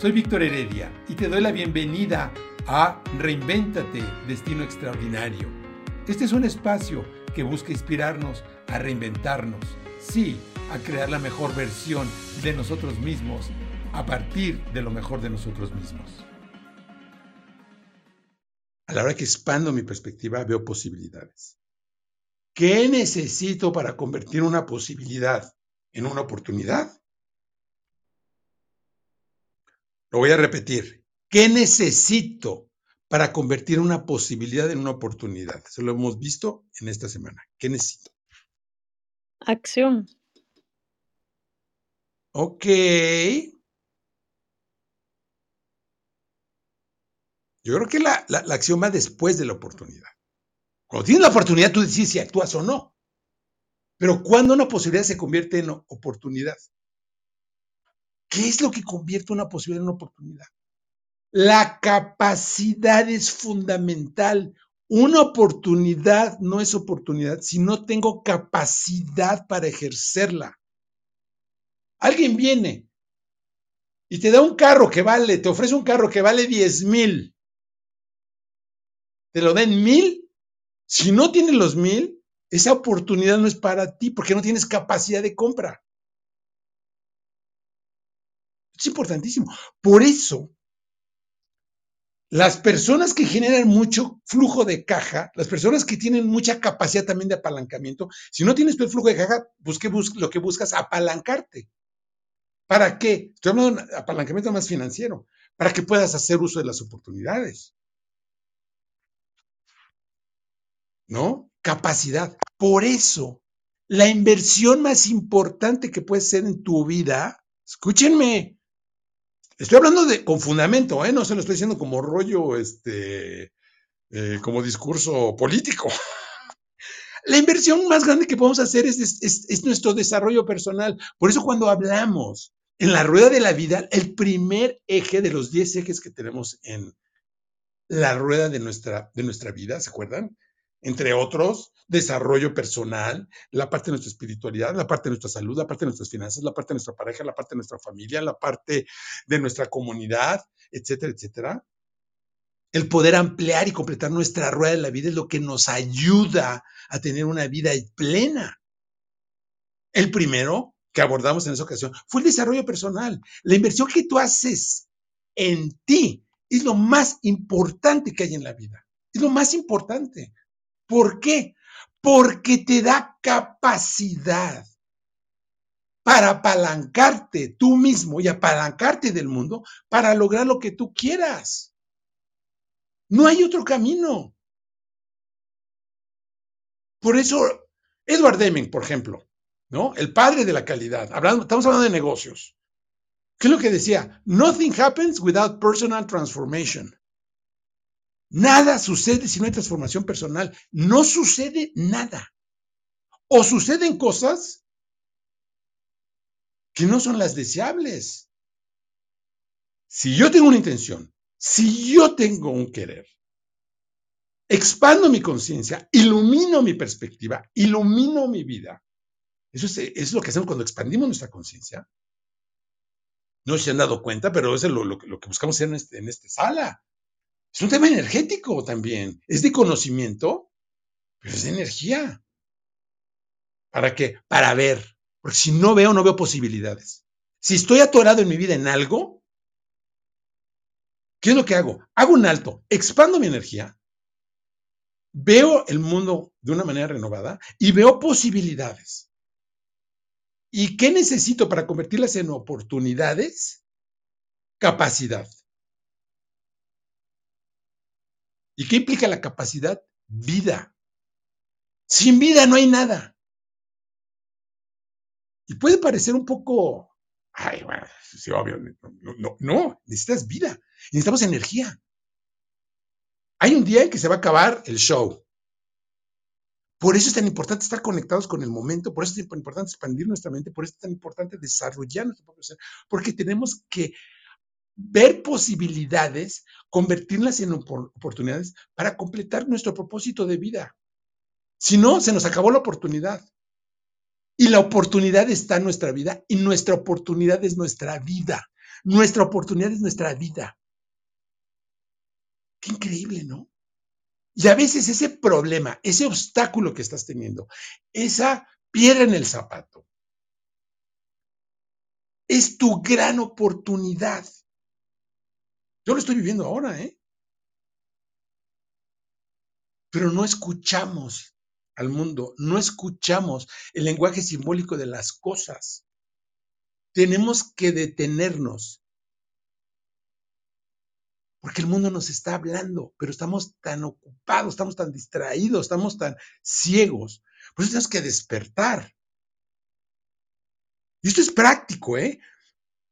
Soy Víctor Heredia y te doy la bienvenida a Reinvéntate, Destino Extraordinario. Este es un espacio que busca inspirarnos a reinventarnos, sí, a crear la mejor versión de nosotros mismos a partir de lo mejor de nosotros mismos. A la hora que expando mi perspectiva, veo posibilidades. ¿Qué necesito para convertir una posibilidad en una oportunidad? Lo voy a repetir. ¿Qué necesito para convertir una posibilidad en una oportunidad? Eso lo hemos visto en esta semana. ¿Qué necesito? Acción. Ok. Yo creo que la, la, acción va después de la oportunidad. Cuando tienes la oportunidad, tú decides si actúas o no. Pero cuando una posibilidad se convierte en oportunidad, ¿Qué es lo que convierte una posibilidad en una oportunidad? La capacidad es fundamental. Una oportunidad no es oportunidad si no tengo capacidad para ejercerla. Alguien viene y te da un carro que vale, te ofrece un carro que vale 10 mil. Te lo den mil. Si no tienes los mil, esa oportunidad no es para ti porque no tienes capacidad de compra. Es importantísimo. Por eso, las personas que generan mucho flujo de caja, las personas que tienen mucha capacidad también de apalancamiento, si no tienes tu flujo de caja, busque, lo que buscas apalancarte. ¿Para qué? Estoy hablando de apalancamiento más financiero, para que puedas hacer uso de las oportunidades. ¿No? Capacidad. Por eso, la inversión más importante que puede ser en tu vida, escúchenme, Estoy hablando de con fundamento, ¿eh? no se lo estoy diciendo como rollo, este, eh, como discurso político. La inversión más grande que podemos hacer es, nuestro desarrollo personal. Por eso cuando hablamos en la rueda de la vida, el primer eje de los 10 ejes que tenemos en la rueda de nuestra, de nuestra vida, ¿se acuerdan? entre otros, desarrollo personal, la parte de nuestra espiritualidad, la parte de nuestra salud, la parte de nuestras finanzas, la parte de nuestra pareja, la parte de nuestra familia, la parte de nuestra comunidad, etcétera, etcétera. El poder ampliar y completar nuestra rueda de la vida es lo que nos ayuda a tener una vida plena. El primero que abordamos en esa ocasión fue el desarrollo personal. La inversión que tú haces en ti es lo más importante que hay en la vida. Es lo más importante. ¿Por qué? Porque te da capacidad para apalancarte tú mismo y apalancarte del mundo para lograr lo que tú quieras. No hay otro camino. Por eso, Edward Deming, por ejemplo, ¿no? El padre de la calidad. estamos hablando de negocios. ¿Qué es lo que decía? Nothing happens without personal transformation. Nada sucede si no hay transformación personal. No sucede nada. O suceden cosas que no son las deseables. Si yo tengo una intención, si yo tengo un querer, expando mi conciencia, ilumino mi perspectiva, ilumino mi vida. Eso es, lo que hacemos cuando expandimos nuestra conciencia. No se han dado cuenta, pero eso es lo, que buscamos en, este, en esta sala. Es un tema energético también. Es de conocimiento, pero es de energía. ¿Para qué? Para ver. Porque si no veo, no veo posibilidades. Si estoy atorado en mi vida en algo, ¿qué es lo que hago? Hago un alto, expando mi energía, veo el mundo de una manera renovada y veo posibilidades. ¿Y qué necesito para convertirlas en oportunidades? Capacidad. ¿Y qué implica la capacidad? Vida. Sin vida no hay nada. Y puede parecer un poco, ay, bueno, sí, obvio, no, no, no, necesitas vida, necesitamos energía. Hay un día en que se va a acabar el show. Por eso es tan importante estar conectados con el momento, por eso es tan importante expandir nuestra mente, por eso es tan importante desarrollar nuestro propio ser, porque tenemos que ver posibilidades, convertirlas en oportunidades para completar nuestro propósito de vida. Si no, se nos acabó la oportunidad. Y la oportunidad está en nuestra vida y nuestra oportunidad es nuestra vida. Nuestra oportunidad es nuestra vida. Qué increíble, ¿no? Y a veces ese problema, ese obstáculo que estás teniendo, esa piedra en el zapato, es tu gran oportunidad. Yo lo estoy viviendo ahora, ¿eh? Pero no escuchamos al mundo, no escuchamos el lenguaje simbólico de las cosas. Tenemos que detenernos porque el mundo nos está hablando, pero estamos tan ocupados, estamos tan distraídos, estamos tan ciegos. Por eso tenemos que despertar. Y esto es práctico, ¿eh?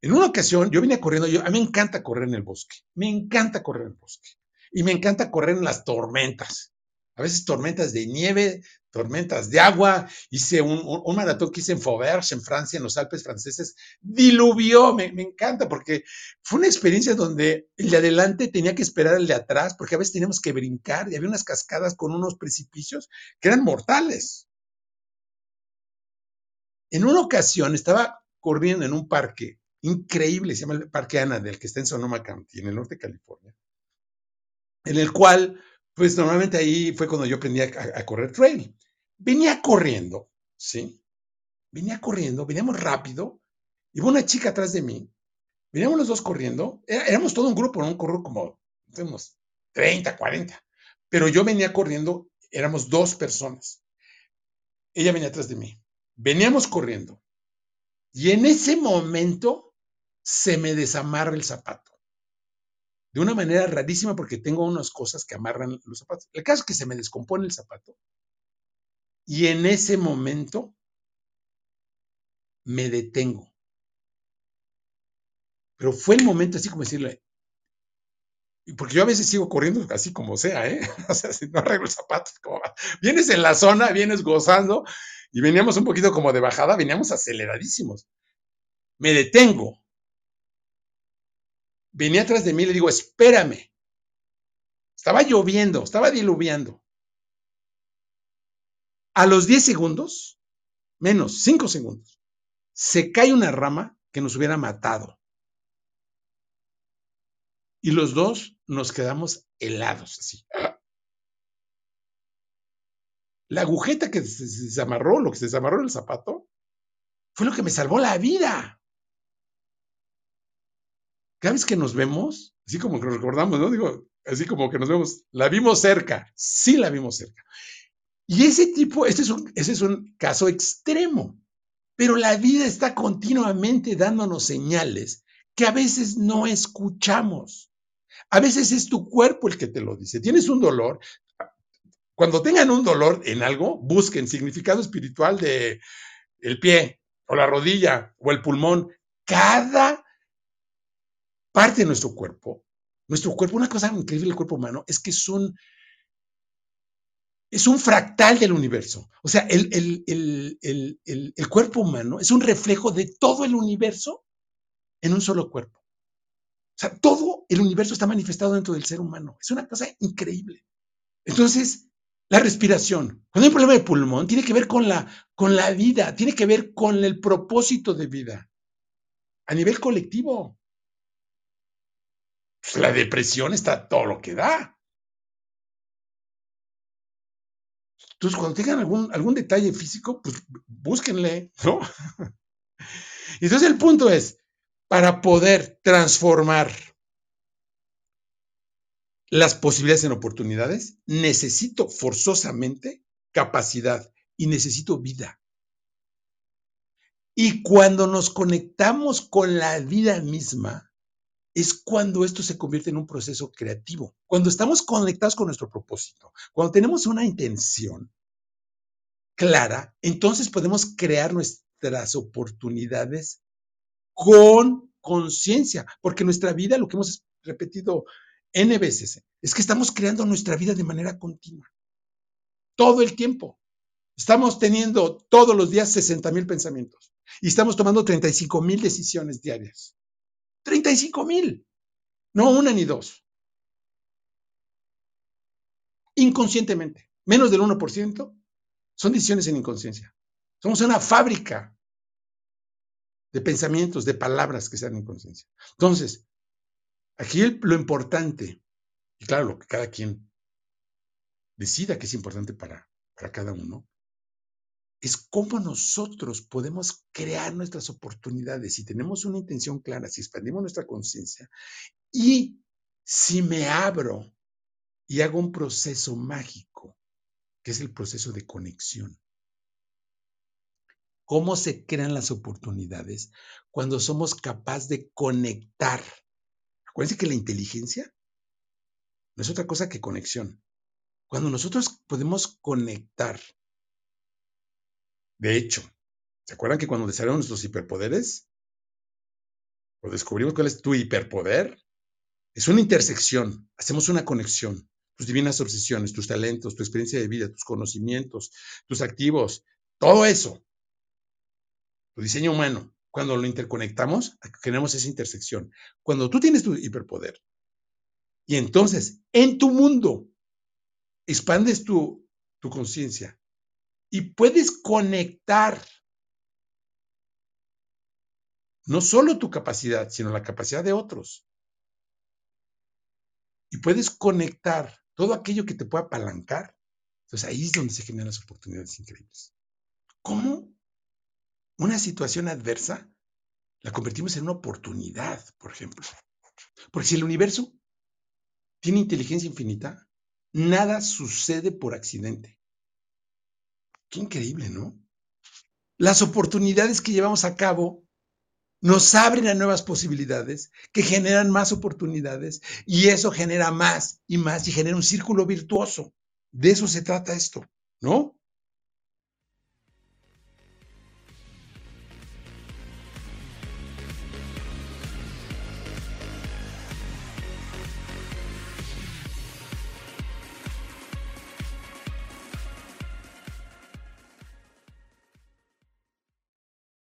En una ocasión yo venía corriendo, a mí me encanta correr en el bosque, me encanta correr en el bosque y me encanta correr en las tormentas. A veces tormentas de nieve, tormentas de agua. Hice un, un, maratón que hice en Fauverge, en Francia, en los Alpes franceses. Diluvió, me, me, encanta porque fue una experiencia donde el de adelante tenía que esperar al de atrás, porque a veces teníamos que brincar y había unas cascadas con unos precipicios que eran mortales. En una ocasión estaba corriendo en un parque increíble, se llama el Parque Ana, del que está en Sonoma County, en el norte de California, en el cual, pues normalmente ahí fue cuando yo aprendí a, a correr trail. Venía corriendo, ¿sí? Venía corriendo, veníamos rápido, iba una chica atrás de mí, veníamos los dos corriendo, éramos todo un grupo, ¿no? un corro como unos 30, 40, pero yo venía corriendo, éramos dos personas. Ella venía atrás de mí. Veníamos corriendo. Y en ese momento se me desamarra el zapato. De una manera rarísima porque tengo unas cosas que amarran los zapatos. El caso es que se me descompone el zapato. Y en ese momento me detengo. Pero fue el momento así como decirle, porque yo a veces sigo corriendo así como sea, ¿eh? O sea, si no arreglo zapatos, como vienes en la zona, vienes gozando, y veníamos un poquito como de bajada, veníamos aceleradísimos. Me detengo. Venía atrás de mí y le digo, espérame. Estaba lloviendo, estaba diluviando. A los 10 segundos, menos 5 segundos, se cae una rama que nos hubiera matado. Y los dos nos quedamos helados así. La agujeta que se desamarró, lo que se desamarró en el zapato, fue lo que me salvó la vida. Cada vez que nos vemos, así como que nos recordamos, ¿no? Digo, así como que nos vemos, la vimos cerca, sí la vimos cerca. Y ese tipo, este es un, ese es un caso extremo, pero la vida está continuamente dándonos señales que a veces no escuchamos. A veces es tu cuerpo el que te lo dice. Tienes un dolor, cuando tengan un dolor en algo, busquen significado espiritual de el pie o la rodilla o el pulmón. Cada parte de nuestro cuerpo, nuestro cuerpo, una cosa increíble del cuerpo humano es que es un, fractal del universo. O sea, el, cuerpo humano es un reflejo de todo el universo en un solo cuerpo. O sea, todo el universo está manifestado dentro del ser humano. Es una cosa increíble. Entonces, la respiración. Cuando hay un problema de pulmón, tiene que ver con la vida, tiene que ver con el propósito de vida a nivel colectivo. Pues la depresión está todo lo que da. Entonces, cuando tengan algún, algún detalle físico, pues búsquenle, ¿no? Entonces, el punto es, para poder transformar las posibilidades en oportunidades, necesito forzosamente capacidad y necesito vida. Y cuando nos conectamos con la vida misma, es cuando esto se convierte en un proceso creativo. Cuando estamos conectados con nuestro propósito, cuando tenemos una intención clara, entonces podemos crear nuestras oportunidades con conciencia, porque nuestra vida, lo que hemos repetido N veces, es que estamos creando nuestra vida de manera continua. Todo el tiempo. Estamos teniendo todos los días 60 mil pensamientos y estamos tomando 35 mil decisiones diarias. 35 mil. No una ni dos. Inconscientemente. Menos del 1% son decisiones en inconsciencia. Somos una fábrica de pensamientos, de palabras que sean en conciencia. Entonces, aquí lo importante, y claro, lo que cada quien decida que es importante para, para cada uno, es cómo nosotros podemos crear nuestras oportunidades si tenemos una intención clara, si expandimos nuestra conciencia y si me abro y hago un proceso mágico, que es el proceso de conexión. ¿Cómo se crean las oportunidades cuando somos capaces de conectar? Acuérdense que la inteligencia no es otra cosa que conexión. Cuando nosotros podemos conectar, de hecho, ¿se acuerdan que cuando desarrollamos nuestros hiperpoderes, o descubrimos cuál es tu hiperpoder? Es una intersección, hacemos una conexión. Tus divinas obsesiones, tus talentos, tu experiencia de vida, tus conocimientos, tus activos, todo eso tu diseño humano, cuando lo interconectamos, generamos esa intersección. Cuando tú tienes tu hiperpoder y entonces en tu mundo expandes tu, tu conciencia y puedes conectar no solo tu capacidad, sino la capacidad de otros. Y puedes conectar todo aquello que te pueda apalancar. Entonces ahí es donde se generan las oportunidades increíbles. ¿Cómo? una situación adversa la convertimos en una oportunidad, por ejemplo. Porque si el universo tiene inteligencia infinita, nada sucede por accidente. Qué increíble, ¿no? Las oportunidades que llevamos a cabo nos abren a nuevas posibilidades que generan más oportunidades y eso genera más y más y genera un círculo virtuoso. De eso se trata esto, ¿no?